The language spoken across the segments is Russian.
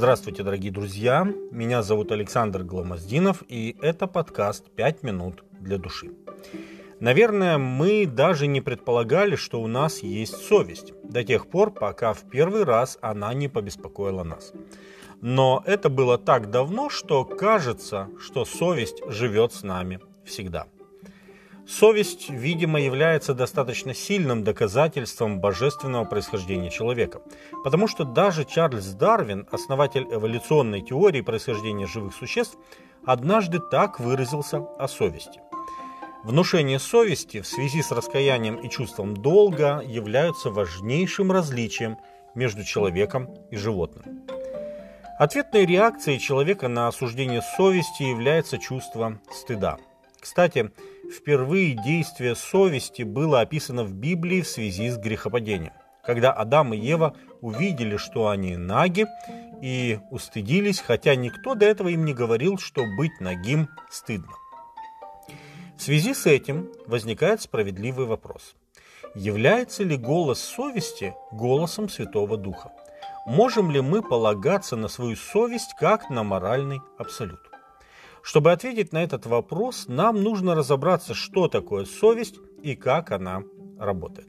Здравствуйте, дорогие друзья! Меня зовут Александр Гломоздинов, и это подкаст «5 минут для души». Наверное, мы даже не предполагали, что у нас есть совесть, до тех пор, пока в первый раз она не побеспокоила нас. Но это было так давно, что кажется, что совесть живет с нами всегда – Совесть, видимо, является достаточно сильным доказательством божественного происхождения человека, потому что даже Чарльз Дарвин, основатель эволюционной теории происхождения живых существ, однажды так выразился о совести. Внушение совести в связи с раскаянием и чувством долга являются важнейшим различием между человеком и животным. Ответной реакцией человека на осуждение совести является чувство стыда. Кстати, Впервые действие совести было описано в Библии в связи с грехопадением, когда Адам и Ева увидели, что они наги, и устыдились, хотя никто до этого им не говорил, что быть нагим стыдно. В связи с этим возникает справедливый вопрос. Является ли голос совести голосом Святого Духа? Можем ли мы полагаться на свою совесть как на моральный абсолют? Чтобы ответить на этот вопрос, нам нужно разобраться, что такое совесть и как она работает.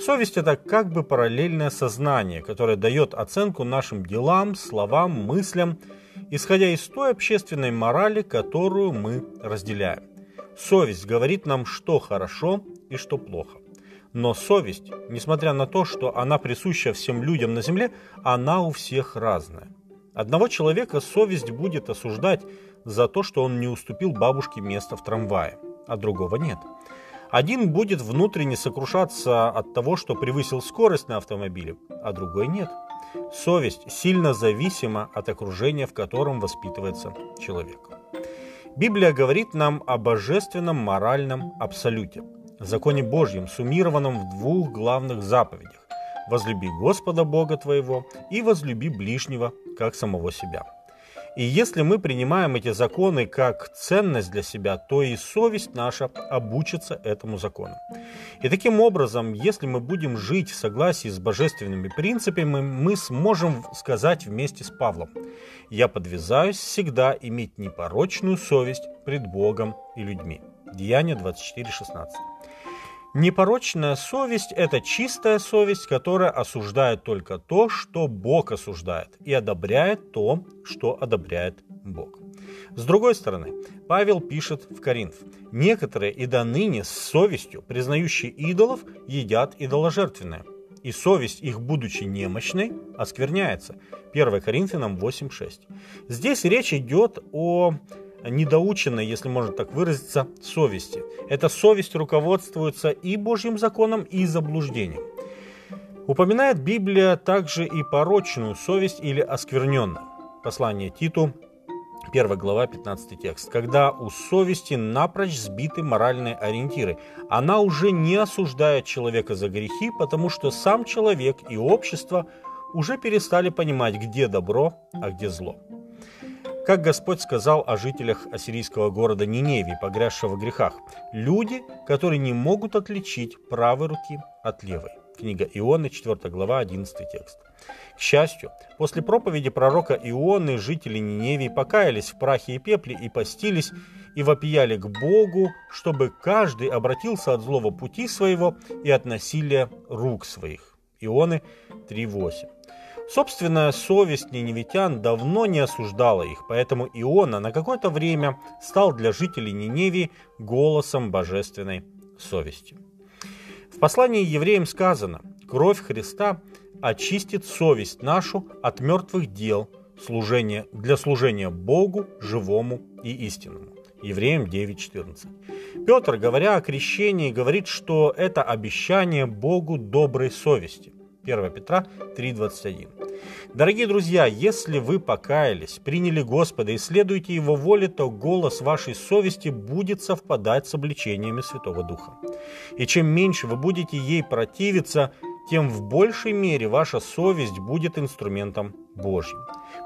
Совесть – это как бы параллельное сознание, которое дает оценку нашим делам, словам, мыслям, исходя из той общественной морали, которую мы разделяем. Совесть говорит нам, что хорошо и что плохо. Но совесть, несмотря на то, что она присуща всем людям на земле, она у всех разная. Одного человека совесть будет осуждать за то, что он не уступил бабушке место в трамвае, а другого нет. Один будет внутренне сокрушаться от того, что превысил скорость на автомобиле, а другой нет. Совесть сильно зависима от окружения, в котором воспитывается человек. Библия говорит нам о божественном моральном абсолюте, законе Божьем, суммированном в двух главных заповедях – «Возлюби Господа Бога твоего» и «Возлюби ближнего, как самого себя». И если мы принимаем эти законы как ценность для себя, то и совесть наша обучится этому закону. И таким образом, если мы будем жить в согласии с божественными принципами, мы сможем сказать вместе с Павлом, «Я подвязаюсь всегда иметь непорочную совесть пред Богом и людьми». Деяние 24:16. Непорочная совесть – это чистая совесть, которая осуждает только то, что Бог осуждает, и одобряет то, что одобряет Бог. С другой стороны, Павел пишет в Коринф, «Некоторые и до ныне с совестью, признающие идолов, едят идоложертвенное, и совесть их, будучи немощной, оскверняется». 1 Коринфянам 8.6. Здесь речь идет о недоученной, если можно так выразиться, совести. Эта совесть руководствуется и Божьим законом, и заблуждением. Упоминает Библия также и порочную совесть или оскверненную. Послание Титу, 1 глава, 15 текст. Когда у совести напрочь сбиты моральные ориентиры, она уже не осуждает человека за грехи, потому что сам человек и общество уже перестали понимать, где добро, а где зло. Как Господь сказал о жителях ассирийского города Ниневии, погрязшего в грехах, люди, которые не могут отличить правой руки от левой. Книга Ионы, 4 глава, 11 текст. К счастью, после проповеди пророка Ионы жители Ниневии покаялись в прахе и пепле и постились, и вопияли к Богу, чтобы каждый обратился от злого пути своего и от насилия рук своих. Ионы 3.8. Собственная совесть ниневитян давно не осуждала их, поэтому Иона на какое-то время стал для жителей Ниневии голосом божественной совести. В послании евреям сказано «Кровь Христа очистит совесть нашу от мертвых дел служения, для служения Богу, живому и истинному». Евреям 9.14. Петр, говоря о крещении, говорит, что это обещание Богу доброй совести. 1 Петра 3.21. Дорогие друзья, если вы покаялись, приняли Господа и следуете Его воле, то голос вашей совести будет совпадать с обличениями Святого Духа. И чем меньше вы будете ей противиться, тем в большей мере ваша совесть будет инструментом Божьим.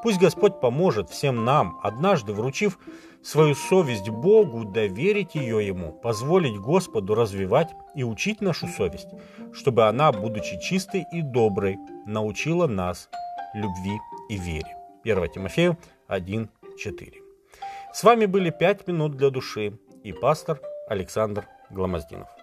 Пусть Господь поможет всем нам, однажды вручив свою совесть Богу, доверить ее Ему, позволить Господу развивать и учить нашу совесть, чтобы она, будучи чистой и доброй, научила нас любви и вере. 1 Тимофею 1.4. С вами были «Пять минут для души» и пастор Александр Гломоздинов.